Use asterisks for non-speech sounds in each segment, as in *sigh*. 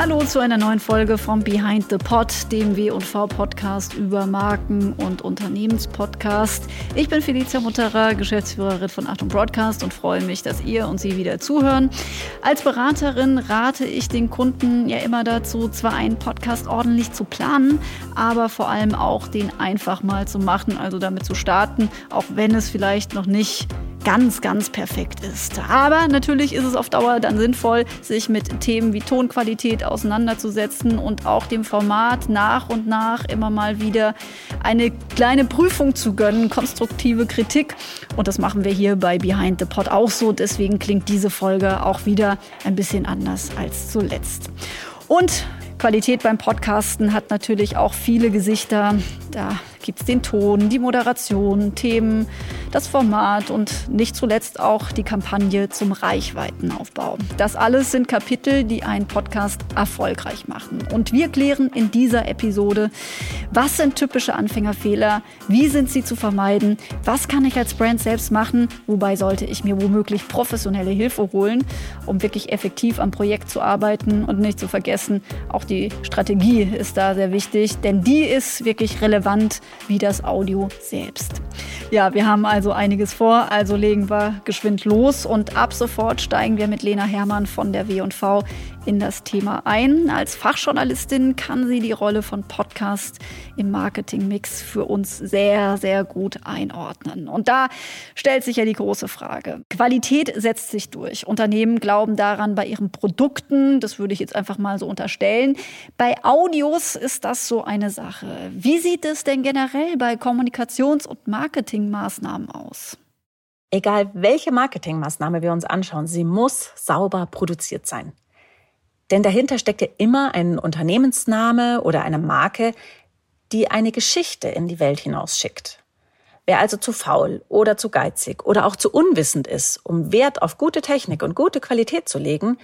Hallo zu einer neuen Folge vom Behind the Pod, dem W&V Podcast über Marken und Unternehmenspodcast. Ich bin Felicia Mutterer, Geschäftsführerin von Achtung Broadcast und freue mich, dass ihr und Sie wieder zuhören. Als Beraterin rate ich den Kunden ja immer dazu, zwar einen Podcast ordentlich zu planen, aber vor allem auch den einfach mal zu machen, also damit zu starten, auch wenn es vielleicht noch nicht ganz, ganz perfekt ist. Aber natürlich ist es auf Dauer dann sinnvoll, sich mit Themen wie Tonqualität auseinanderzusetzen und auch dem Format nach und nach immer mal wieder eine kleine Prüfung zu gönnen, konstruktive Kritik. Und das machen wir hier bei Behind the Pod auch so. Deswegen klingt diese Folge auch wieder ein bisschen anders als zuletzt. Und Qualität beim Podcasten hat natürlich auch viele Gesichter. Da gibt es den Ton, die Moderation, Themen, das Format und nicht zuletzt auch die Kampagne zum Reichweitenaufbau. Das alles sind Kapitel, die einen Podcast erfolgreich machen. Und wir klären in dieser Episode, was sind typische Anfängerfehler, wie sind sie zu vermeiden, was kann ich als Brand selbst machen, wobei sollte ich mir womöglich professionelle Hilfe holen, um wirklich effektiv am Projekt zu arbeiten und nicht zu vergessen, auch die Strategie ist da sehr wichtig, denn die ist wirklich relevant wie das Audio selbst. Ja, wir haben also einiges vor, also legen wir geschwind los und ab sofort steigen wir mit Lena Hermann von der W&V in das Thema ein. Als Fachjournalistin kann sie die Rolle von Podcast im Marketingmix für uns sehr, sehr gut einordnen. Und da stellt sich ja die große Frage. Qualität setzt sich durch. Unternehmen glauben daran bei ihren Produkten, das würde ich jetzt einfach mal so unterstellen. Bei Audios ist das so eine Sache. Wie sieht es denn generell bei Kommunikations- und Marketingmaßnahmen aus? Egal welche Marketingmaßnahme wir uns anschauen, sie muss sauber produziert sein. Denn dahinter steckt ja immer ein Unternehmensname oder eine Marke, die eine Geschichte in die Welt hinausschickt. Wer also zu faul oder zu geizig oder auch zu unwissend ist, um Wert auf gute Technik und gute Qualität zu legen,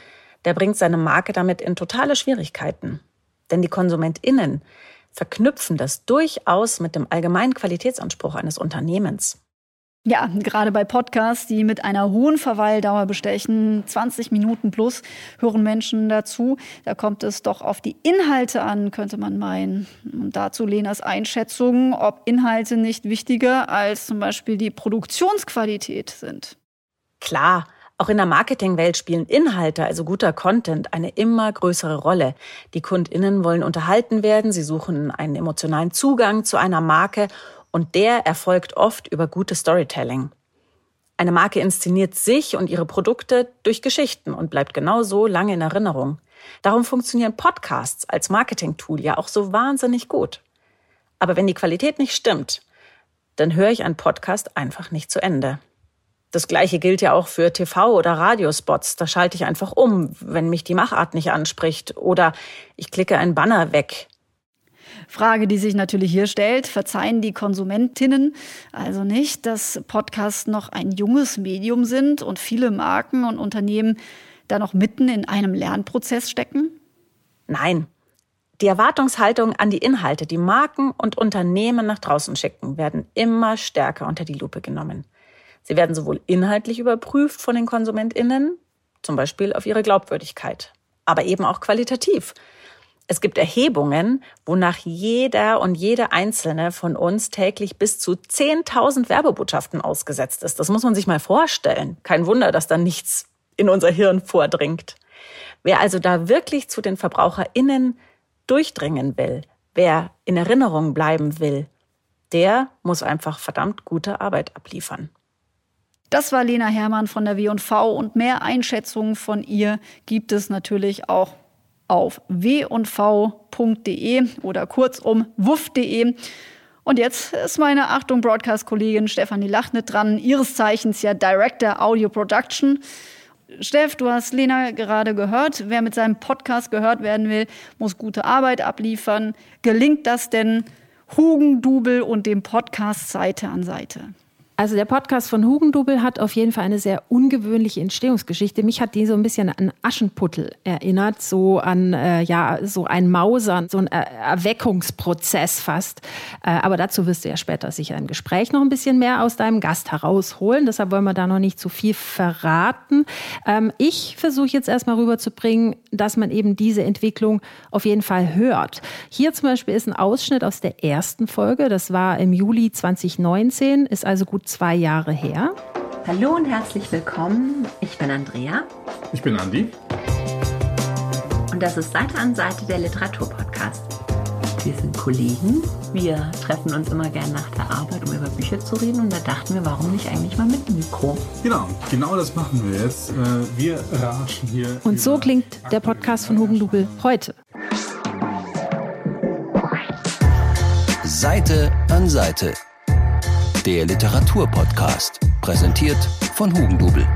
der bringt seine Marke damit in totale Schwierigkeiten. Denn die KonsumentInnen verknüpfen das durchaus mit dem allgemeinen Qualitätsanspruch eines Unternehmens. Ja, gerade bei Podcasts, die mit einer hohen Verweildauer bestechen, 20 Minuten plus, hören Menschen dazu. Da kommt es doch auf die Inhalte an, könnte man meinen. Und dazu Lenas Einschätzung, ob Inhalte nicht wichtiger als zum Beispiel die Produktionsqualität sind. Klar, auch in der Marketingwelt spielen Inhalte, also guter Content, eine immer größere Rolle. Die Kundinnen wollen unterhalten werden, sie suchen einen emotionalen Zugang zu einer Marke und der erfolgt oft über gutes Storytelling. Eine Marke inszeniert sich und ihre Produkte durch Geschichten und bleibt genau so lange in Erinnerung. Darum funktionieren Podcasts als Marketing-Tool ja auch so wahnsinnig gut. Aber wenn die Qualität nicht stimmt, dann höre ich einen Podcast einfach nicht zu Ende. Das gleiche gilt ja auch für TV- oder Radiospots. Da schalte ich einfach um, wenn mich die Machart nicht anspricht oder ich klicke einen Banner weg. Frage, die sich natürlich hier stellt, verzeihen die Konsumentinnen also nicht, dass Podcasts noch ein junges Medium sind und viele Marken und Unternehmen da noch mitten in einem Lernprozess stecken? Nein. Die Erwartungshaltung an die Inhalte, die Marken und Unternehmen nach draußen schicken, werden immer stärker unter die Lupe genommen. Sie werden sowohl inhaltlich überprüft von den Konsumentinnen, zum Beispiel auf ihre Glaubwürdigkeit, aber eben auch qualitativ. Es gibt Erhebungen, wonach jeder und jede einzelne von uns täglich bis zu 10.000 Werbebotschaften ausgesetzt ist. Das muss man sich mal vorstellen. Kein Wunder, dass da nichts in unser Hirn vordringt. Wer also da wirklich zu den VerbraucherInnen durchdringen will, wer in Erinnerung bleiben will, der muss einfach verdammt gute Arbeit abliefern. Das war Lena Hermann von der W&V und mehr Einschätzungen von ihr gibt es natürlich auch auf w&v.de oder kurzum wuff.de. Und jetzt ist meine Achtung Broadcast-Kollegin Stefanie Lachnet dran, ihres Zeichens ja Director Audio Production. Steff, du hast Lena gerade gehört. Wer mit seinem Podcast gehört werden will, muss gute Arbeit abliefern. Gelingt das denn Hugendubel und dem Podcast Seite an Seite? Also der Podcast von Hugendubel hat auf jeden Fall eine sehr ungewöhnliche Entstehungsgeschichte. Mich hat die so ein bisschen an Aschenputtel erinnert, so an äh, ja so ein Mausern, so ein er Erweckungsprozess fast. Äh, aber dazu wirst du ja später sicher im Gespräch noch ein bisschen mehr aus deinem Gast herausholen. Deshalb wollen wir da noch nicht zu viel verraten. Ähm, ich versuche jetzt erstmal rüberzubringen, dass man eben diese Entwicklung auf jeden Fall hört. Hier zum Beispiel ist ein Ausschnitt aus der ersten Folge. Das war im Juli 2019, ist also gut zwei Jahre her. Hallo und herzlich willkommen. Ich bin Andrea. Ich bin Andi. Und das ist Seite an Seite der Literaturpodcast. Wir sind Kollegen. Wir treffen uns immer gern nach der Arbeit, um über Bücher zu reden. Und da dachten wir, warum nicht eigentlich mal mit Mikro? Genau, genau das machen wir jetzt. Äh, wir raschen hier. Und so klingt der Podcast von Hugendubel heute. Seite an Seite der Literaturpodcast, präsentiert von Hugendubel.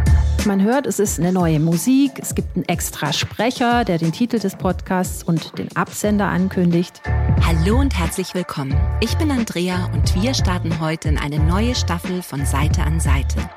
Man hört, es ist eine neue Musik, es gibt einen extra Sprecher, der den Titel des Podcasts und den Absender ankündigt. Hallo und herzlich willkommen. Ich bin Andrea und wir starten heute in eine neue Staffel von Seite an Seite.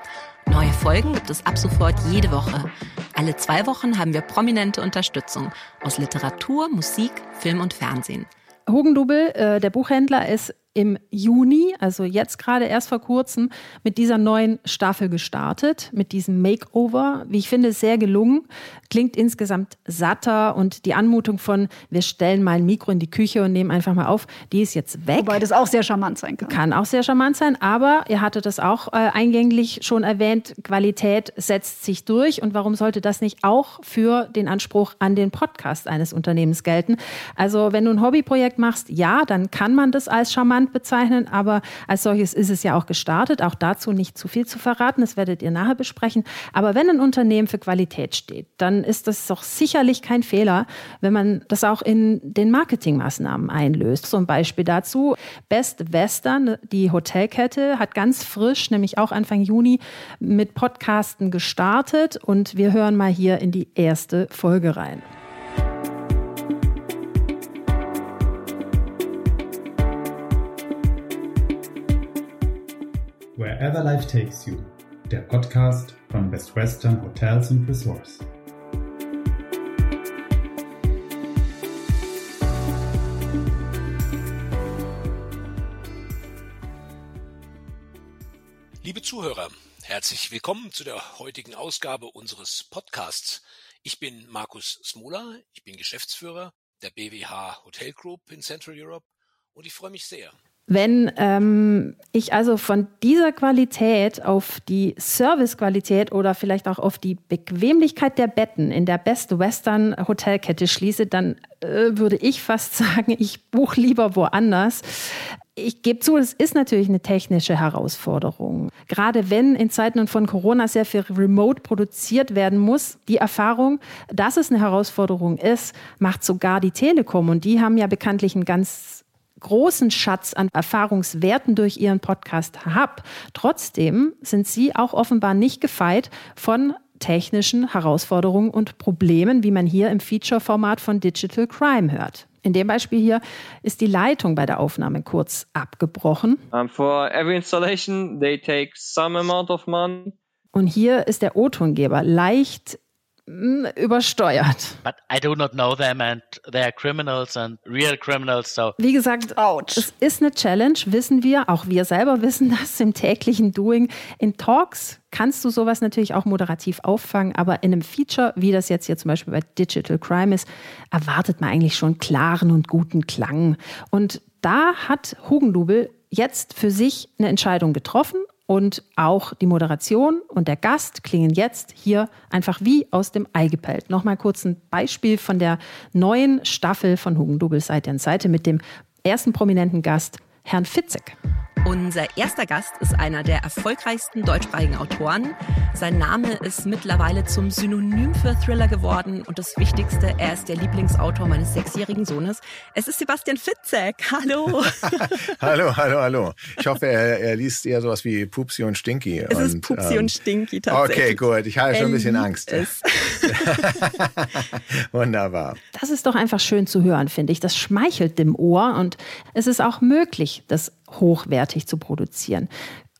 Neue Folgen gibt es ab sofort jede Woche. Alle zwei Wochen haben wir prominente Unterstützung aus Literatur, Musik, Film und Fernsehen. Hugendubel, äh, der Buchhändler, ist im Juni, also jetzt gerade erst vor kurzem, mit dieser neuen Staffel gestartet, mit diesem Makeover. Wie ich finde, sehr gelungen. Klingt insgesamt satter und die Anmutung von, wir stellen mal ein Mikro in die Küche und nehmen einfach mal auf, die ist jetzt weg. Wobei das auch sehr charmant sein kann. Kann auch sehr charmant sein, aber ihr hattet das auch äh, eingänglich schon erwähnt, Qualität setzt sich durch. Und warum sollte das nicht auch für den Anspruch an den Podcast eines Unternehmens gelten? Also wenn du ein Hobbyprojekt machst, ja, dann kann man das als charmant Land bezeichnen, aber als solches ist es ja auch gestartet. Auch dazu nicht zu viel zu verraten, das werdet ihr nachher besprechen. Aber wenn ein Unternehmen für Qualität steht, dann ist das doch sicherlich kein Fehler, wenn man das auch in den Marketingmaßnahmen einlöst. Zum Beispiel dazu Best Western, die Hotelkette, hat ganz frisch, nämlich auch Anfang Juni, mit Podcasten gestartet und wir hören mal hier in die erste Folge rein. Wherever Life Takes You, der Podcast von Best Western Hotels and Resorts. Liebe Zuhörer, herzlich willkommen zu der heutigen Ausgabe unseres Podcasts. Ich bin Markus Smola, ich bin Geschäftsführer der BWH Hotel Group in Central Europe und ich freue mich sehr, wenn ähm, ich also von dieser Qualität auf die Servicequalität oder vielleicht auch auf die Bequemlichkeit der Betten in der Best Western Hotelkette schließe, dann äh, würde ich fast *laughs* sagen, ich buche lieber woanders. Ich gebe zu, es ist natürlich eine technische Herausforderung. Gerade wenn in Zeiten von Corona sehr viel remote produziert werden muss, die Erfahrung, dass es eine Herausforderung ist, macht sogar die Telekom. Und die haben ja bekanntlich einen ganz großen Schatz an Erfahrungswerten durch Ihren Podcast habe. Trotzdem sind Sie auch offenbar nicht gefeit von technischen Herausforderungen und Problemen, wie man hier im Feature-Format von Digital Crime hört. In dem Beispiel hier ist die Leitung bei der Aufnahme kurz abgebrochen. Um, for every installation, they take some amount of money. Und hier ist der O-Tongeber leicht übersteuert. But I do not know them and they are criminals and real criminals. So. Wie gesagt, Ouch. es ist eine Challenge, wissen wir. Auch wir selber wissen das im täglichen Doing. In Talks kannst du sowas natürlich auch moderativ auffangen, aber in einem Feature, wie das jetzt hier zum Beispiel bei Digital Crime ist, erwartet man eigentlich schon klaren und guten Klang. Und da hat Hugendubel jetzt für sich eine Entscheidung getroffen und auch die Moderation und der Gast klingen jetzt hier einfach wie aus dem Ei gepellt. Nochmal kurz ein Beispiel von der neuen Staffel von Hugendubel Seite an Seite mit dem ersten prominenten Gast, Herrn Fitzek. Unser erster Gast ist einer der erfolgreichsten deutschsprachigen Autoren. Sein Name ist mittlerweile zum Synonym für Thriller geworden und das Wichtigste, er ist der Lieblingsautor meines sechsjährigen Sohnes. Es ist Sebastian Fitzek. Hallo. *laughs* hallo, hallo, hallo. Ich hoffe, er, er liest eher sowas wie Pupsi und Stinky. Es und, ist Pupsi ähm, und Stinky tatsächlich. Okay, gut. Ich habe schon ein bisschen Angst. *laughs* Wunderbar. Das ist doch einfach schön zu hören, finde ich. Das schmeichelt dem Ohr und es ist auch möglich, das hochwertig zu produzieren.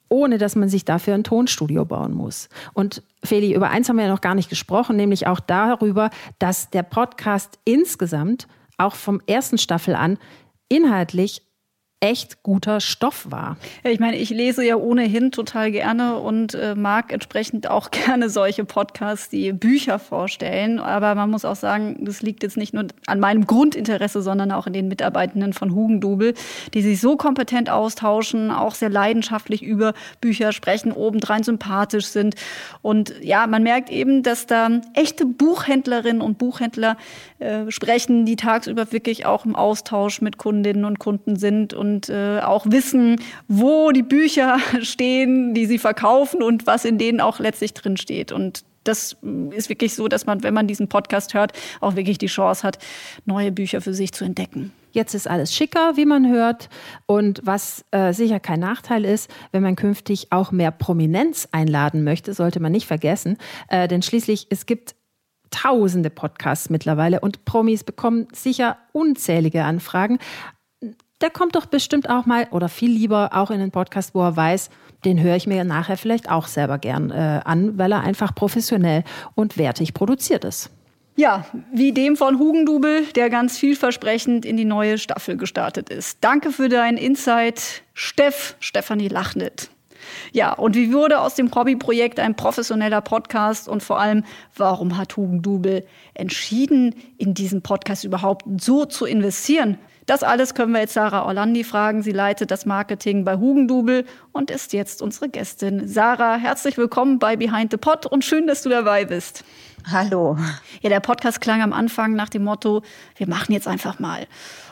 ohne dass man sich dafür ein Tonstudio bauen muss. Und Feli, über eins haben wir ja noch gar nicht gesprochen, nämlich auch darüber, dass der Podcast insgesamt auch vom ersten Staffel an inhaltlich echt guter Stoff war. Ja, ich meine, ich lese ja ohnehin total gerne und äh, mag entsprechend auch *laughs* gerne solche Podcasts, die Bücher vorstellen. Aber man muss auch sagen, das liegt jetzt nicht nur an meinem Grundinteresse, sondern auch in den Mitarbeitenden von Hugendubel, die sich so kompetent austauschen, auch sehr leidenschaftlich über Bücher sprechen, obendrein sympathisch sind. Und ja, man merkt eben, dass da echte Buchhändlerinnen und Buchhändler äh, sprechen, die tagsüber wirklich auch im Austausch mit Kundinnen und Kunden sind und und äh, auch wissen, wo die Bücher *laughs* stehen, die sie verkaufen und was in denen auch letztlich drin steht. Und das ist wirklich so, dass man, wenn man diesen Podcast hört, auch wirklich die Chance hat, neue Bücher für sich zu entdecken. Jetzt ist alles schicker, wie man hört. Und was äh, sicher kein Nachteil ist, wenn man künftig auch mehr Prominenz einladen möchte, sollte man nicht vergessen. Äh, denn schließlich, es gibt tausende Podcasts mittlerweile und Promis bekommen sicher unzählige Anfragen der kommt doch bestimmt auch mal oder viel lieber auch in den Podcast, wo er weiß, den höre ich mir nachher vielleicht auch selber gern äh, an, weil er einfach professionell und wertig produziert ist. Ja, wie dem von Hugendubel, der ganz vielversprechend in die neue Staffel gestartet ist. Danke für deinen Insight, Steff, Stefanie Lachnet. Ja, und wie wurde aus dem Hobbyprojekt ein professioneller Podcast und vor allem, warum hat Hugendubel entschieden, in diesen Podcast überhaupt so zu investieren? Das alles können wir jetzt Sarah Orlandi fragen. Sie leitet das Marketing bei Hugendubel und ist jetzt unsere Gästin. Sarah, herzlich willkommen bei Behind the Pod und schön, dass du dabei bist. Hallo. Ja, der Podcast klang am Anfang nach dem Motto, wir machen jetzt einfach mal.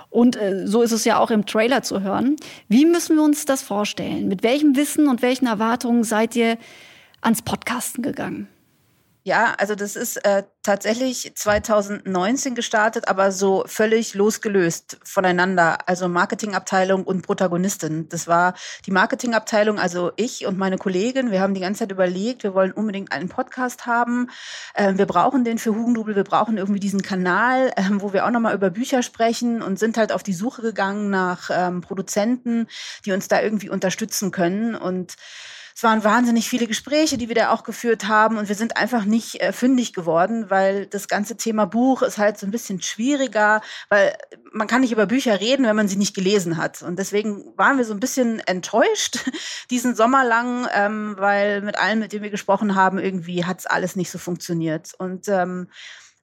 Und äh, so ist es ja auch im Trailer zu hören. Wie müssen wir uns das vorstellen? Mit welchem Wissen und welchen Erwartungen seid ihr ans Podcasten gegangen? Ja, also das ist äh, tatsächlich 2019 gestartet, aber so völlig losgelöst voneinander. Also Marketingabteilung und Protagonistin. Das war die Marketingabteilung, also ich und meine Kollegin. Wir haben die ganze Zeit überlegt, wir wollen unbedingt einen Podcast haben. Ähm, wir brauchen den für Hugendubel. Wir brauchen irgendwie diesen Kanal, ähm, wo wir auch nochmal über Bücher sprechen und sind halt auf die Suche gegangen nach ähm, Produzenten, die uns da irgendwie unterstützen können. Und es waren wahnsinnig viele Gespräche, die wir da auch geführt haben und wir sind einfach nicht äh, fündig geworden, weil das ganze Thema Buch ist halt so ein bisschen schwieriger, weil man kann nicht über Bücher reden, wenn man sie nicht gelesen hat. Und deswegen waren wir so ein bisschen enttäuscht *laughs* diesen Sommer lang, ähm, weil mit allen, mit denen wir gesprochen haben, irgendwie hat es alles nicht so funktioniert. Und ähm,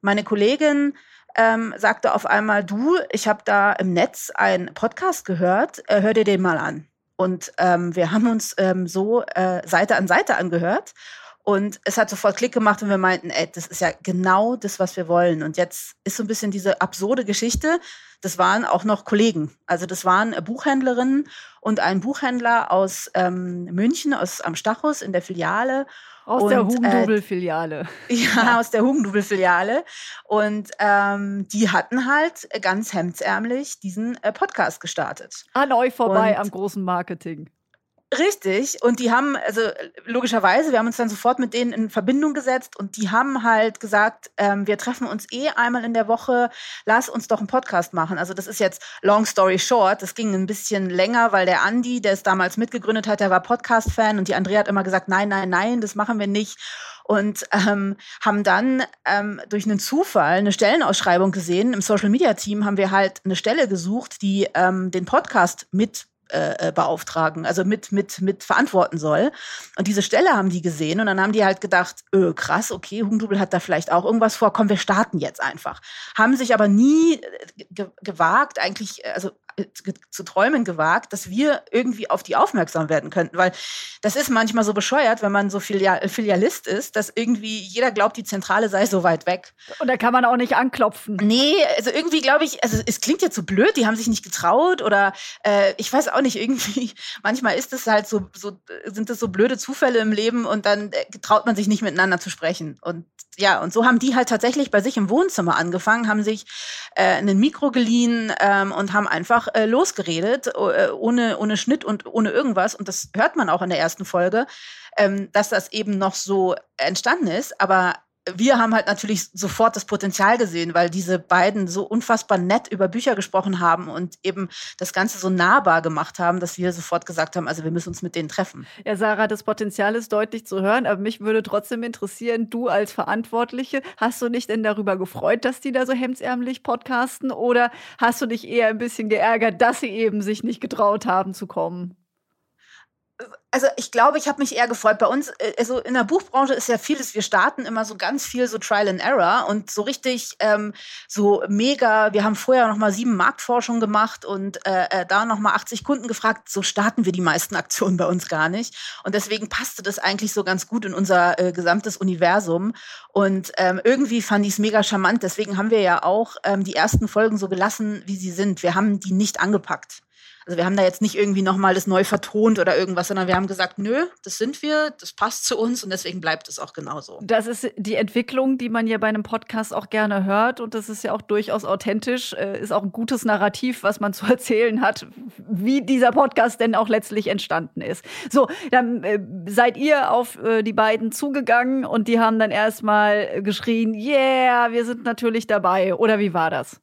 meine Kollegin ähm, sagte auf einmal, du, ich habe da im Netz einen Podcast gehört, äh, hör dir den mal an. Und ähm, wir haben uns ähm, so äh, Seite an Seite angehört. Und es hat sofort Klick gemacht und wir meinten, ey, das ist ja genau das, was wir wollen. Und jetzt ist so ein bisschen diese absurde Geschichte. Das waren auch noch Kollegen. Also das waren Buchhändlerinnen und ein Buchhändler aus ähm, München, aus am Stachus in der Filiale. Aus und, der Hugendubel-Filiale. Äh, *laughs* ja, aus der Hugendubel-Filiale. Und ähm, die hatten halt ganz hemdsärmlich diesen äh, Podcast gestartet. An euch vorbei und, am großen Marketing. Richtig. Und die haben, also logischerweise, wir haben uns dann sofort mit denen in Verbindung gesetzt und die haben halt gesagt, ähm, wir treffen uns eh einmal in der Woche, lass uns doch einen Podcast machen. Also das ist jetzt long story short. Das ging ein bisschen länger, weil der Andi, der es damals mitgegründet hat, der war Podcast-Fan und die Andrea hat immer gesagt, nein, nein, nein, das machen wir nicht und ähm, haben dann ähm, durch einen Zufall eine Stellenausschreibung gesehen. Im Social Media Team haben wir halt eine Stelle gesucht, die ähm, den Podcast mit äh, äh, beauftragen, also mit, mit, mit verantworten soll. Und diese Stelle haben die gesehen und dann haben die halt gedacht, öh, krass, okay, Hugendubel hat da vielleicht auch irgendwas vor, komm, wir starten jetzt einfach. Haben sich aber nie äh, gewagt, eigentlich, äh, also zu träumen gewagt, dass wir irgendwie auf die aufmerksam werden könnten. Weil das ist manchmal so bescheuert, wenn man so Filial Filialist ist, dass irgendwie jeder glaubt, die Zentrale sei so weit weg. Und da kann man auch nicht anklopfen. Nee, also irgendwie glaube ich, also es klingt jetzt so blöd, die haben sich nicht getraut oder äh, ich weiß auch nicht, irgendwie, *laughs* manchmal ist es halt so, so, sind das so blöde Zufälle im Leben und dann äh, traut man sich nicht miteinander zu sprechen. Und ja, und so haben die halt tatsächlich bei sich im Wohnzimmer angefangen, haben sich äh, ein Mikro geliehen ähm, und haben einfach äh, losgeredet, äh, ohne, ohne Schnitt und ohne irgendwas. Und das hört man auch in der ersten Folge, ähm, dass das eben noch so entstanden ist. Aber wir haben halt natürlich sofort das Potenzial gesehen, weil diese beiden so unfassbar nett über Bücher gesprochen haben und eben das Ganze so nahbar gemacht haben, dass wir sofort gesagt haben, also wir müssen uns mit denen treffen. Ja, Sarah, das Potenzial ist deutlich zu hören, aber mich würde trotzdem interessieren, du als Verantwortliche, hast du dich denn darüber gefreut, dass die da so hemdsärmlich podcasten oder hast du dich eher ein bisschen geärgert, dass sie eben sich nicht getraut haben zu kommen? Also ich glaube, ich habe mich eher gefreut. Bei uns, äh, also in der Buchbranche ist ja vieles, wir starten immer so ganz viel so Trial and Error und so richtig ähm, so mega, wir haben vorher noch mal sieben Marktforschungen gemacht und äh, äh da noch mal 80 Kunden gefragt, so starten wir die meisten Aktionen bei uns gar nicht. Und deswegen passte das eigentlich so ganz gut in unser äh, gesamtes Universum. Und ähm, irgendwie fand ich es mega charmant. Deswegen haben wir ja auch ähm, die ersten Folgen so gelassen, wie sie sind. Wir haben die nicht angepackt. Also wir haben da jetzt nicht irgendwie nochmal das neu vertont oder irgendwas, sondern wir haben gesagt, nö, das sind wir, das passt zu uns und deswegen bleibt es auch genauso. Das ist die Entwicklung, die man ja bei einem Podcast auch gerne hört und das ist ja auch durchaus authentisch, äh, ist auch ein gutes Narrativ, was man *laughs* zu erzählen hat, wie dieser Podcast denn auch letztlich entstanden ist. So, dann äh, seid ihr auf äh, die beiden zugegangen und die haben dann erstmal geschrien, yeah, wir sind natürlich dabei. Oder wie war das?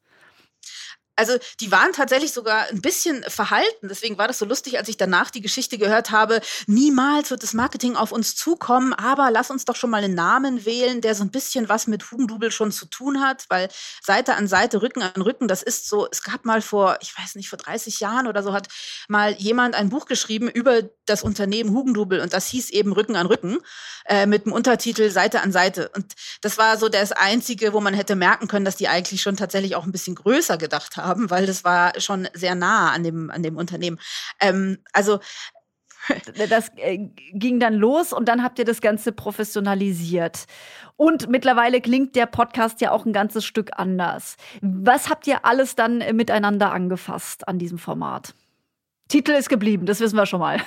Also die waren tatsächlich sogar ein bisschen verhalten. Deswegen war das so lustig, als ich danach die Geschichte gehört habe. Niemals wird das Marketing auf uns zukommen, aber lass uns doch schon mal einen Namen wählen, der so ein bisschen was mit Hugendubel schon zu tun hat, weil Seite an Seite, Rücken an Rücken, das ist so, es gab mal vor, ich weiß nicht, vor 30 Jahren oder so hat mal jemand ein Buch geschrieben über das Unternehmen Hugendubel und das hieß eben Rücken an Rücken äh, mit dem Untertitel Seite an Seite. Und das war so das Einzige, wo man hätte merken können, dass die eigentlich schon tatsächlich auch ein bisschen größer gedacht haben haben, weil das war schon sehr nah an dem, an dem Unternehmen. Ähm, also das äh, ging dann los und dann habt ihr das Ganze professionalisiert. Und mittlerweile klingt der Podcast ja auch ein ganzes Stück anders. Was habt ihr alles dann miteinander angefasst an diesem Format? Titel ist geblieben, das wissen wir schon mal.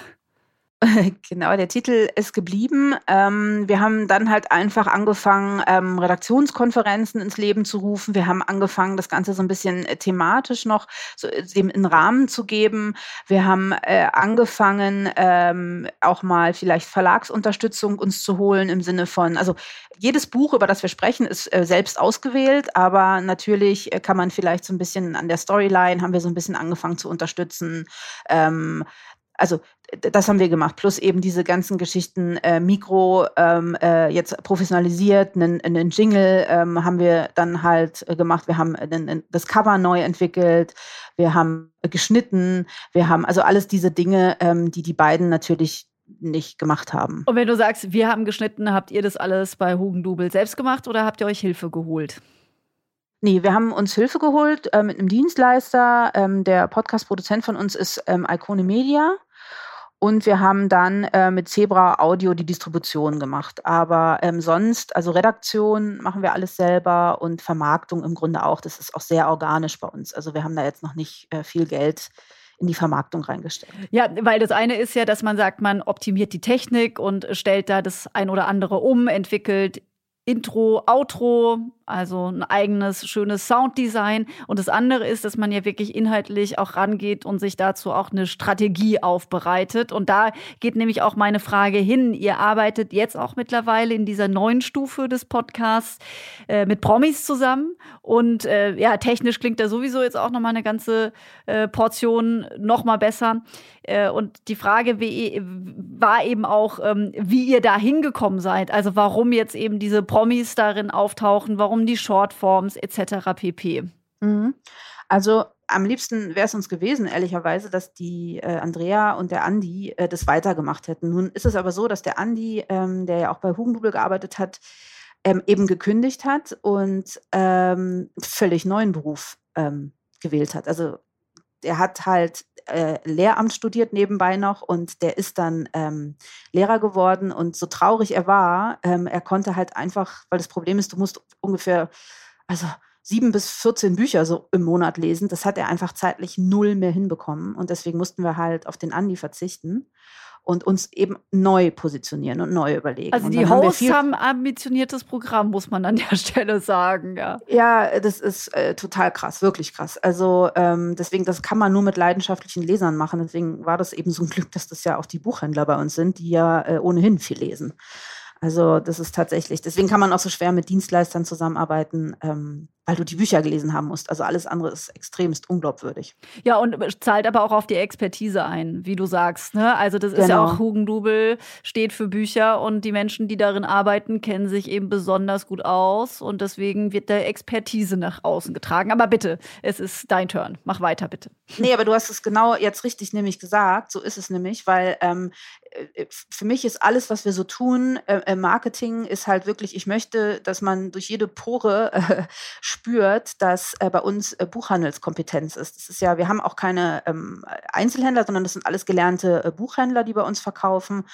*laughs* Genau, der Titel ist geblieben. Ähm, wir haben dann halt einfach angefangen, ähm, Redaktionskonferenzen ins Leben zu rufen. Wir haben angefangen, das Ganze so ein bisschen äh, thematisch noch so, äh, dem in Rahmen zu geben. Wir haben äh, angefangen, ähm, auch mal vielleicht Verlagsunterstützung uns zu holen im Sinne von, also jedes Buch, über das wir sprechen, ist äh, selbst ausgewählt, aber natürlich äh, kann man vielleicht so ein bisschen an der Storyline haben wir so ein bisschen angefangen zu unterstützen. Ähm, also das haben wir gemacht, plus eben diese ganzen Geschichten, äh, Mikro ähm, äh, jetzt professionalisiert, einen, einen Jingle ähm, haben wir dann halt äh, gemacht, wir haben einen, das Cover neu entwickelt, wir haben geschnitten, wir haben also alles diese Dinge, ähm, die die beiden natürlich nicht gemacht haben. Und wenn du sagst, wir haben geschnitten, habt ihr das alles bei Hugendubel selbst gemacht oder habt ihr euch Hilfe geholt? Nee, wir haben uns Hilfe geholt äh, mit einem Dienstleister. Ähm, der Podcast-Produzent von uns ist ähm, Icone Media. Und wir haben dann äh, mit Zebra Audio die Distribution gemacht. Aber ähm, sonst, also Redaktion machen wir alles selber und Vermarktung im Grunde auch. Das ist auch sehr organisch bei uns. Also wir haben da jetzt noch nicht äh, viel Geld in die Vermarktung reingestellt. Ja, weil das eine ist ja, dass man sagt, man optimiert die Technik und stellt da das ein oder andere um, entwickelt Intro, Outro, also ein eigenes schönes Sounddesign. Und das andere ist, dass man ja wirklich inhaltlich auch rangeht und sich dazu auch eine Strategie aufbereitet. Und da geht nämlich auch meine Frage hin. Ihr arbeitet jetzt auch mittlerweile in dieser neuen Stufe des Podcasts äh, mit Promis zusammen. Und äh, ja, technisch klingt da sowieso jetzt auch nochmal eine ganze äh, Portion nochmal besser. Äh, und die Frage wie, war eben auch, ähm, wie ihr da hingekommen seid. Also warum jetzt eben diese Promis darin auftauchen, warum die Shortforms etc. pp. Mhm. Also am liebsten wäre es uns gewesen, ehrlicherweise, dass die äh, Andrea und der Andi äh, das weitergemacht hätten. Nun ist es aber so, dass der Andi, ähm, der ja auch bei Hugendubel gearbeitet hat, ähm, eben gekündigt hat und ähm, völlig neuen Beruf ähm, gewählt hat. Also der hat halt äh, Lehramt studiert nebenbei noch und der ist dann ähm, Lehrer geworden und so traurig er war, ähm, er konnte halt einfach, weil das Problem ist, du musst ungefähr, also sieben bis 14 Bücher so im Monat lesen. Das hat er einfach zeitlich null mehr hinbekommen und deswegen mussten wir halt auf den Andi verzichten und uns eben neu positionieren und neu überlegen. Also die Hosts haben, haben ein ambitioniertes Programm, muss man an der *laughs* Stelle sagen, ja. Ja, das ist äh, total krass, wirklich krass. Also ähm, deswegen, das kann man nur mit leidenschaftlichen Lesern machen. Deswegen war das eben so ein Glück, dass das ja auch die Buchhändler bei uns sind, die ja äh, ohnehin viel lesen. Also das ist tatsächlich, deswegen kann man auch so schwer mit Dienstleistern zusammenarbeiten, ähm, weil du die Bücher gelesen haben musst. Also alles andere ist extremst unglaubwürdig. Ja, und zahlt aber auch auf die Expertise ein, wie du sagst. Ne? Also das ist ja Genau. auch Hugendubel, steht für Bücher und die Menschen, die darin arbeiten, kennen sich eben besonders gut aus und deswegen wird der Expertise nach außen getragen. Aber bitte, es ist dein Turn. Mach weiter, bitte. Nee, aber du hast es genau jetzt richtig nämlich gesagt. So ist es nämlich, weil ähm, äh, für mich ist alles, was wir so tun, äh, äh, Marketing ist halt wirklich, ich möchte, dass man durch jede Pore äh, spürt, dass äh, bei uns äh, Buchhandelskompetenz ist. Das ist ja, wir haben auch keine ähm, Einzelhändler, sondern das sind alles gelernte äh, Buchhändler, die bei uns verkaufen.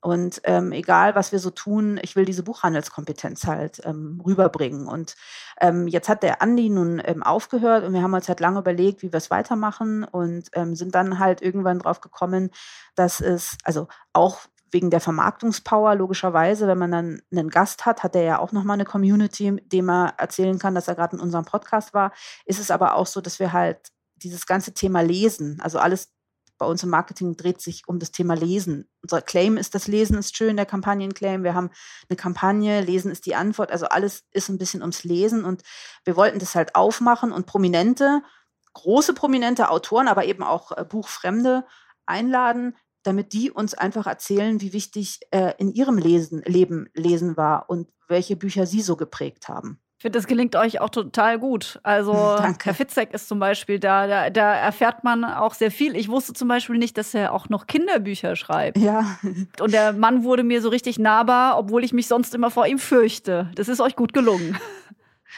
Und ähm, egal, was wir so tun, ich will diese Buchhandelskompetenz halt ähm, rüberbringen. Und ähm, jetzt hat der Andi nun ähm, aufgehört und wir haben uns halt lange überlegt, wie wir es weitermachen und ähm, sind dann halt irgendwann drauf gekommen, dass es, also auch wegen der Vermarktungspower logischerweise, wenn man dann einen Gast hat, hat er ja auch nochmal eine Community, dem er erzählen kann, dass er gerade in unserem Podcast war. Ist es aber auch so, dass wir halt dieses ganze Thema Lesen, also alles bei uns im Marketing dreht sich um das Thema Lesen. Unser Claim ist, das Lesen ist schön, der Kampagnenclaim. Wir haben eine Kampagne, Lesen ist die Antwort. Also alles ist ein bisschen ums Lesen und wir wollten das halt aufmachen und prominente, große prominente Autoren, aber eben auch äh, Buchfremde einladen, damit die uns einfach erzählen, wie wichtig äh, in ihrem Lesen, Leben Lesen war und welche Bücher sie so geprägt haben. Ich finde, das gelingt euch auch total gut. Also *laughs* Danke. Herr Fitzek ist zum Beispiel da, da, da erfährt man auch sehr viel. Ich wusste zum Beispiel nicht, dass er auch noch Kinderbücher schreibt. Ja. Und der Mann wurde mir so richtig nahbar, obwohl ich mich sonst immer vor ihm fürchte. Das ist euch gut gelungen. *laughs*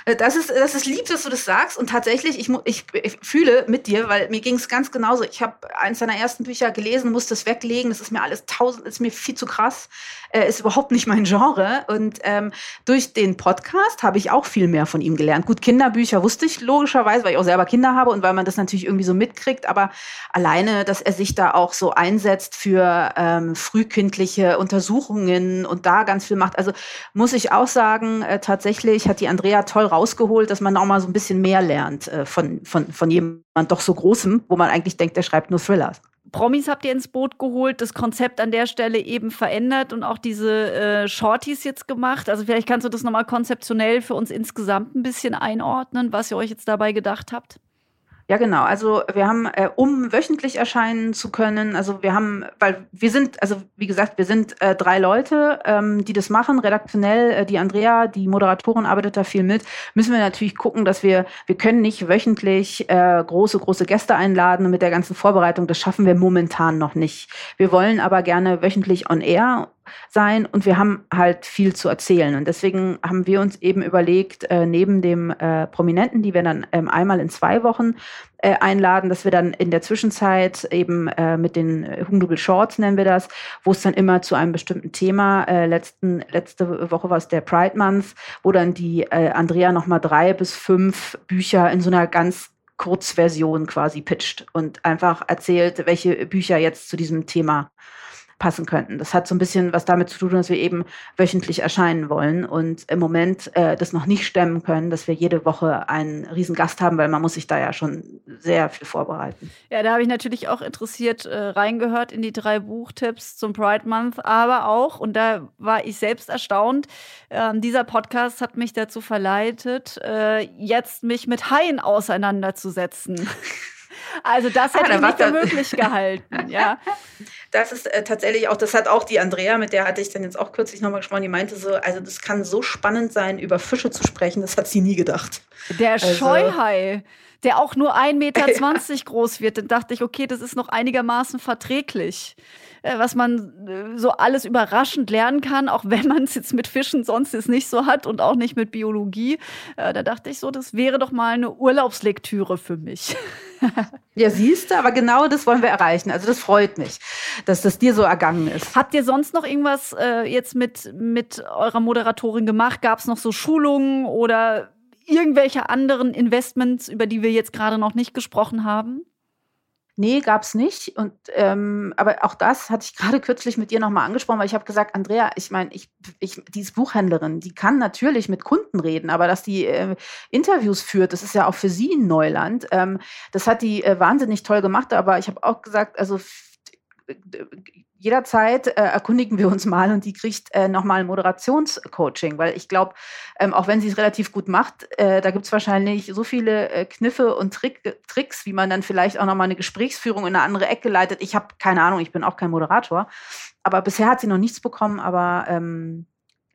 Äh, Das ist, das ist lieb, dass du das sagst. Und tatsächlich, ich, ich, ich fühle mit dir, weil mir ging es ganz genauso. Ich habe eins deiner ersten Bücher gelesen, musste es weglegen. Das ist mir alles tausend, ist mir viel zu krass. Äh, ist überhaupt nicht mein Genre. Und ähm, durch den Podcast habe ich auch viel mehr von ihm gelernt. Gut, Kinderbücher wusste ich logischerweise, weil ich auch selber Kinder habe und weil man das natürlich irgendwie so mitkriegt. Aber alleine, dass er sich da auch so einsetzt für ähm, frühkindliche Untersuchungen und da ganz viel macht. Also muss ich auch sagen, äh, tatsächlich hat die Andrea toll rausgeholt, dass man auch mal so ein bisschen mehr lernt äh, von, von, von jemand doch so großem, wo man eigentlich denkt, der schreibt nur Thriller. Promis habt ihr ins Boot geholt, das Konzept an der Stelle eben verändert und auch diese äh, Shorties jetzt gemacht. Also vielleicht kannst du das nochmal konzeptionell für uns insgesamt ein bisschen einordnen, was ihr euch jetzt dabei gedacht habt. Ja, genau. Also wir haben, äh, um wöchentlich erscheinen zu können, also wir haben, weil wir sind, also wie gesagt, wir sind äh, drei Leute, ähm, die das machen, redaktionell. Äh, die Andrea, die Moderatorin, arbeitet da viel mit. Müssen wir natürlich gucken, dass wir, wir können nicht wöchentlich äh, große, große Gäste einladen mit der ganzen Vorbereitung, das schaffen wir momentan noch nicht. Wir wollen aber gerne wöchentlich on air sein und wir haben halt viel zu erzählen. Und deswegen haben wir uns eben überlegt, äh, neben dem äh, Prominenten, die wir dann ähm, einmal in zwei Wochen äh, einladen, dass wir dann in der Zwischenzeit eben äh, mit den äh, Hugendubel Shorts nennen wir das, wo es dann immer zu einem bestimmten Thema, äh, letzten, letzte Woche war es der Pride Month, wo dann die äh, Andrea nochmal drei bis fünf Bücher in so einer ganz Kurzversion quasi pitcht und einfach erzählt, welche Bücher jetzt zu diesem Thema passen könnten. Das hat so ein bisschen was damit zu tun, dass wir eben wöchentlich erscheinen wollen und im Moment äh, das noch nicht stemmen können, dass wir jede Woche einen riesen Gast haben, weil man muss sich da ja schon sehr viel vorbereiten. Ja, da habe ich natürlich auch interessiert äh, reingehört in die drei Buchtipps zum Pride Month, aber auch, und da war ich selbst erstaunt, ähm, dieser Podcast hat mich dazu verleitet, äh, jetzt mich mit Haien auseinanderzusetzen. *laughs* Also das Ah, hätte da ich nicht für möglich gehalten, *laughs* ja. Das ist äh, tatsächlich auch, das hat auch die Andrea, mit der hatte ich dann jetzt auch kürzlich nochmal gesprochen, die meinte so, also das kann so spannend sein, über Fische zu sprechen, das hat sie nie gedacht. Der Also- Scheuhai, der auch nur 1,20 Meter *laughs* groß wird, dann dachte ich, okay, das ist noch einigermaßen verträglich. Äh, Was man äh, so alles überraschend lernen kann, auch wenn man es jetzt mit Fischen sonst jetzt nicht so hat und auch nicht mit Biologie. Äh, Da dachte ich so, das wäre doch mal eine Urlaubslektüre für mich. *laughs* Ja, siehst du, aber genau das wollen wir erreichen. Also das freut mich, dass das dir so ergangen ist. Habt ihr sonst noch irgendwas äh, jetzt mit, mit eurer Moderatorin gemacht? Gab es noch so Schulungen oder irgendwelche anderen Investments, über die wir jetzt gerade noch nicht gesprochen haben? Nee, gab's nicht. Und ähm, aber auch das hatte ich *laughs* gerade kürzlich mit ihr nochmal angesprochen, weil ich habe gesagt, Andrea, ich meine, ich, ich, die ist Buchhändlerin, die kann natürlich mit Kunden reden, aber dass die äh, Interviews führt, das ist ja auch für sie ein Neuland. Ähm, das hat die äh, wahnsinnig toll gemacht, aber ich habe auch gesagt, also jederzeit äh, erkundigen wir uns mal und die kriegt äh, nochmal ein Moderationscoaching, weil ich glaube, ähm, auch wenn sie es relativ gut macht, äh, da gibt es wahrscheinlich so viele äh, Kniffe und Trick, Tricks, wie man dann vielleicht auch nochmal eine Gesprächsführung in eine andere Ecke leitet. Ich habe keine Ahnung, ich bin auch kein Moderator, aber bisher hat sie noch nichts bekommen, aber ähm,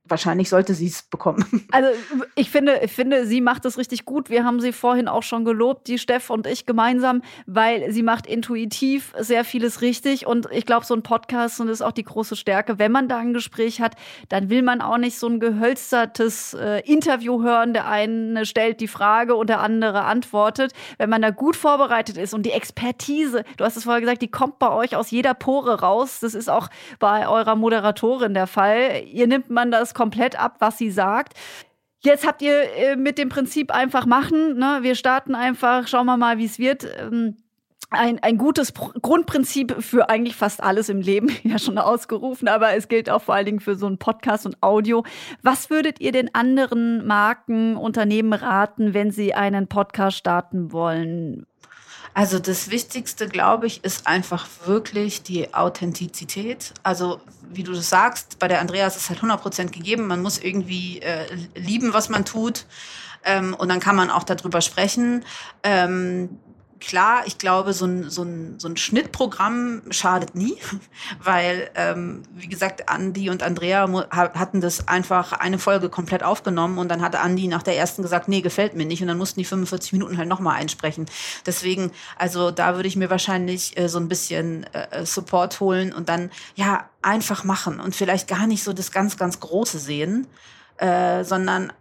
wahrscheinlich sollte sie es bekommen. *laughs* Also ich finde, ich finde, sie macht es richtig gut. Wir haben sie vorhin auch schon gelobt, die Steff und ich gemeinsam, weil sie macht intuitiv sehr vieles richtig. Und ich glaube, so ein Podcast, und ist auch die große Stärke, wenn man da ein Gespräch hat, dann will man auch nicht so ein gehölzertes äh, Interview hören. Der eine stellt die Frage und der andere antwortet. Wenn man da gut vorbereitet ist und die Expertise, du hast es vorher gesagt, die kommt bei euch aus jeder Pore raus. Das ist auch bei eurer Moderatorin der Fall. Ihr nimmt man das komplett ab, was sie sagt. Jetzt habt ihr äh, mit dem Prinzip einfach machen. Ne? Wir starten einfach, schauen wir mal, wie es wird. Ähm, ein, ein gutes Pro Grundprinzip für eigentlich fast alles im Leben, *laughs* ja schon ausgerufen, aber es gilt auch vor allen Dingen für so einen Podcast und Audio. Was würdet ihr den anderen Marken, Unternehmen raten, wenn sie einen Podcast starten wollen? Also das Wichtigste, glaube ich, ist einfach wirklich die Authentizität. Also wie du das sagst, bei der Andreas ist halt 100% gegeben. Man muss irgendwie äh, lieben, was man tut. Ähm, und dann kann man auch darüber sprechen. Ähm, klar, ich glaube, so ein, so ein, so ein Schnittprogramm schadet nie, *laughs* weil, ähm, wie gesagt, Andi und Andrea hatten das einfach eine Folge komplett aufgenommen und dann hatte Andi nach der ersten gesagt, nee, gefällt mir nicht und dann mussten die 45 Minuten halt nochmal einsprechen. Deswegen, also da würde ich mir wahrscheinlich äh, so ein bisschen äh, Support holen und dann, ja, einfach machen und vielleicht gar nicht so das ganz, ganz Große sehen, äh, sondern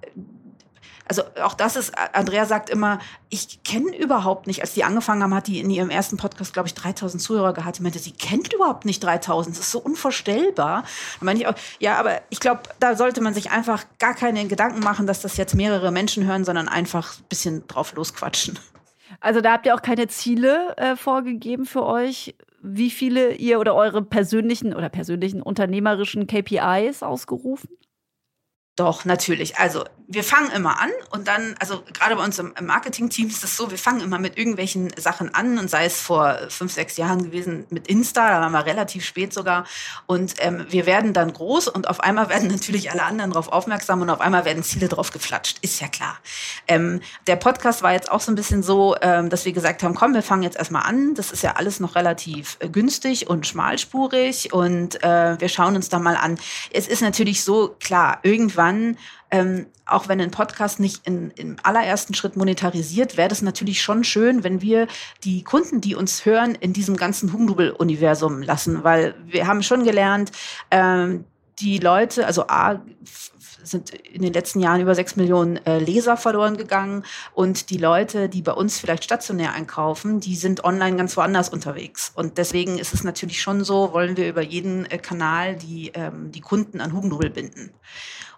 also auch das ist, Andrea sagt immer, ich kenne überhaupt nicht, als die angefangen haben, hat die in ihrem ersten Podcast, glaube ich, 3000 Zuhörer gehabt. Die meinte, sie kennt überhaupt nicht 3000. Das ist so unvorstellbar. Da meine ich auch, ja, aber ich glaube, da sollte man sich einfach gar keine Gedanken machen, dass das jetzt mehrere Menschen hören, sondern einfach ein bisschen drauf losquatschen. Also da habt ihr auch keine Ziele äh, vorgegeben für euch, wie viele ihr oder eure persönlichen oder persönlichen unternehmerischen KPIs ausgerufen? Doch, natürlich. Also wir fangen immer an und dann, also gerade bei uns im, Marketing-Team ist es so, wir fangen immer mit irgendwelchen Sachen an und sei es vor fünf, sechs Jahren gewesen mit Insta, da waren wir relativ spät sogar und ähm, wir werden dann groß und auf einmal *laughs* werden natürlich alle anderen darauf aufmerksam und auf einmal werden Ziele drauf geflatscht, ist ja klar. Ähm, der Podcast war jetzt auch so ein bisschen so, ähm, dass wir gesagt haben, komm, wir fangen jetzt erstmal an, das ist ja alles noch relativ äh, günstig und schmalspurig und äh, wir schauen uns da mal an. Es ist natürlich so, klar, irgendwann irgendwann, ähm, auch wenn ein Podcast nicht in, im allerersten Schritt monetarisiert, wäre das natürlich schon schön, wenn wir die Kunden, die uns hören, in diesem ganzen Hugendubel-Universum lassen, weil wir haben schon gelernt, ähm, die Leute, also A, sind in den letzten Jahren über sechs Millionen äh, Leser verloren gegangen und die Leute, die bei uns vielleicht stationär einkaufen, die sind online ganz woanders unterwegs. Und deswegen ist es natürlich schon so, wollen wir über jeden äh, Kanal die, ähm, die Kunden an Hugendubel binden.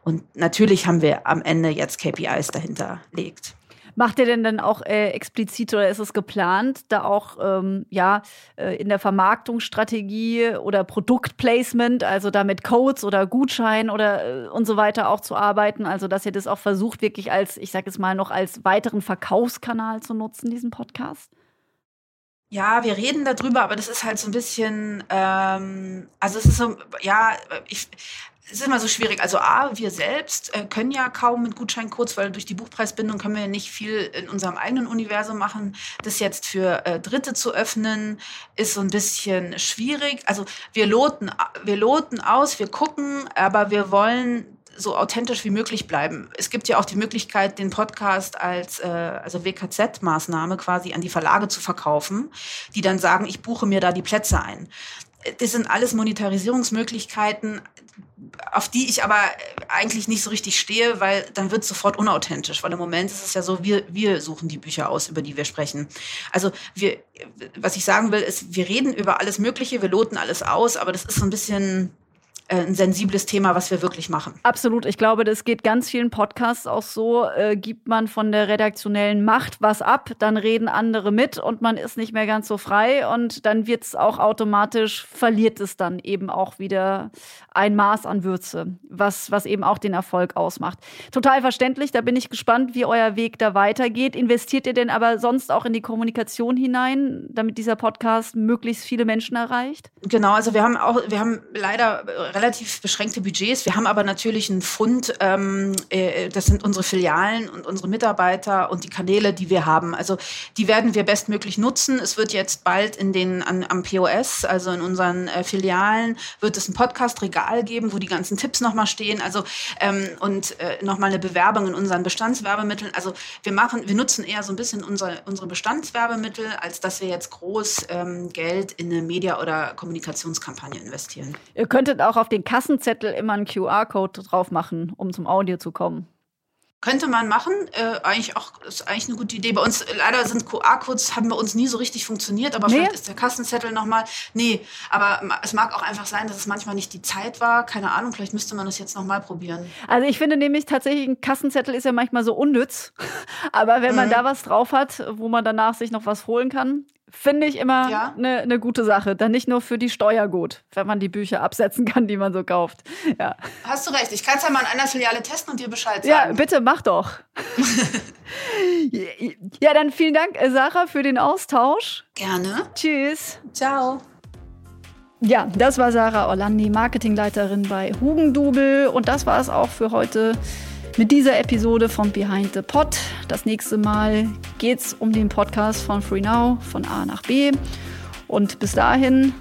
Und natürlich haben wir am Ende jetzt KPIs dahinter legt. Macht ihr denn dann auch äh, explizit oder ist es geplant, da auch ähm, ja äh, in der Vermarktungsstrategie oder Produktplacement, also da mit Codes oder Gutschein oder äh, und so weiter auch zu arbeiten? Also dass ihr das auch versucht, wirklich als, ich sage es mal, noch als weiteren Verkaufskanal zu nutzen, diesen Podcast? Ja, wir reden darüber, aber das ist halt so ein bisschen, ähm, also es ist so, ja, ich, es ist immer so schwierig. Also A, wir selbst äh, können ja kaum mit Gutscheincodes, weil durch die Buchpreisbindung können wir nicht viel in unserem eigenen Universum machen. Das jetzt für äh, Dritte zu öffnen, ist so ein bisschen schwierig. Also wir loten, wir loten aus, wir gucken, aber wir wollen so authentisch wie möglich bleiben. Es gibt ja auch die Möglichkeit, den Podcast als äh, also WKZ-Maßnahme quasi an die Verlage zu verkaufen, die dann sagen, ich buche mir da die Plätze ein. Das sind alles Monetarisierungsmöglichkeiten, auf die ich aber eigentlich nicht so richtig stehe, weil dann wird es sofort unauthentisch, weil im Moment ist es ja so, wir, wir suchen die Bücher aus, über die wir sprechen. Also wir, was ich sagen will, ist, wir reden über alles Mögliche, wir loten alles aus, aber das ist so ein bisschen, ein sensibles Thema, was wir wirklich machen. Absolut. Ich glaube, das geht ganz vielen Podcasts auch so. Äh, gibt man von der redaktionellen Macht was ab, dann reden andere mit und man ist nicht mehr ganz so frei und dann wird es auch automatisch, verliert es dann eben auch wieder ein Maß an Würze, was, was eben auch den Erfolg ausmacht. Total verständlich. Da bin ich gespannt, wie euer Weg da weitergeht. Investiert ihr denn aber sonst auch in die Kommunikation hinein, damit dieser Podcast möglichst viele Menschen erreicht? Genau. Also wir haben auch, wir haben leider relativ beschränkte Budgets. Wir haben aber natürlich einen Fund. Ähm, äh, das sind unsere Filialen und unsere Mitarbeiter und die Kanäle, die wir haben. Also die werden wir bestmöglich nutzen. Es wird jetzt bald in den an, am POS, also in unseren äh, Filialen, wird es ein Podcast-Regal geben, wo die ganzen Tipps nochmal stehen. Also ähm, und äh, nochmal eine Bewerbung in unseren Bestandswerbemitteln. Also wir machen, wir nutzen eher so ein bisschen unsere, unsere Bestandswerbemittel, als dass wir jetzt groß ähm, Geld in eine Media- oder Kommunikationskampagne investieren. Ihr könntet auch auf den Kassenzettel immer einen QR-Code drauf machen, um zum Audio zu kommen. Könnte man machen, äh, eigentlich auch, ist eigentlich eine gute Idee. Bei uns, leider sind QR-Codes, haben bei uns nie so richtig funktioniert, aber nee. vielleicht ist der Kassenzettel nochmal, nee, aber es mag auch einfach sein, dass es manchmal nicht die Zeit war, keine Ahnung, vielleicht müsste man das jetzt nochmal probieren. Also ich finde nämlich tatsächlich, ein Kassenzettel ist ja manchmal so unnütz, *laughs* aber wenn man mhm. da was drauf hat, wo man danach sich noch was holen kann, Finde ich immer eine ja. Ne, ne gute Sache. Dann nicht nur für die Steuer gut, wenn man die Bücher absetzen kann, die man so kauft. Ja. Hast du recht. Ich kann es ja mal in einer Filiale testen und dir Bescheid sagen. Ja, bitte mach doch. *laughs* ja, dann vielen Dank, äh, Sarah, für den Austausch. Gerne. Tschüss. Ciao. Ja, das war Sarah Orlandi, Marketingleiterin bei Hugendubel. Und das war es auch für heute mit dieser Episode von Behind the Pod. Das nächste Mal geht es um den Podcast von Free Now von A nach B. Und bis dahin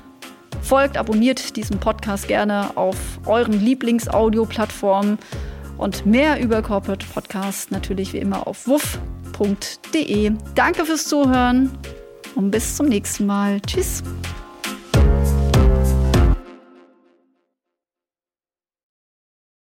folgt, abonniert diesen Podcast gerne auf euren Lieblings-Audio-Plattformen und mehr über Corporate Podcast natürlich wie immer auf wuff.de. Danke fürs Zuhören und bis zum nächsten Mal. Tschüss.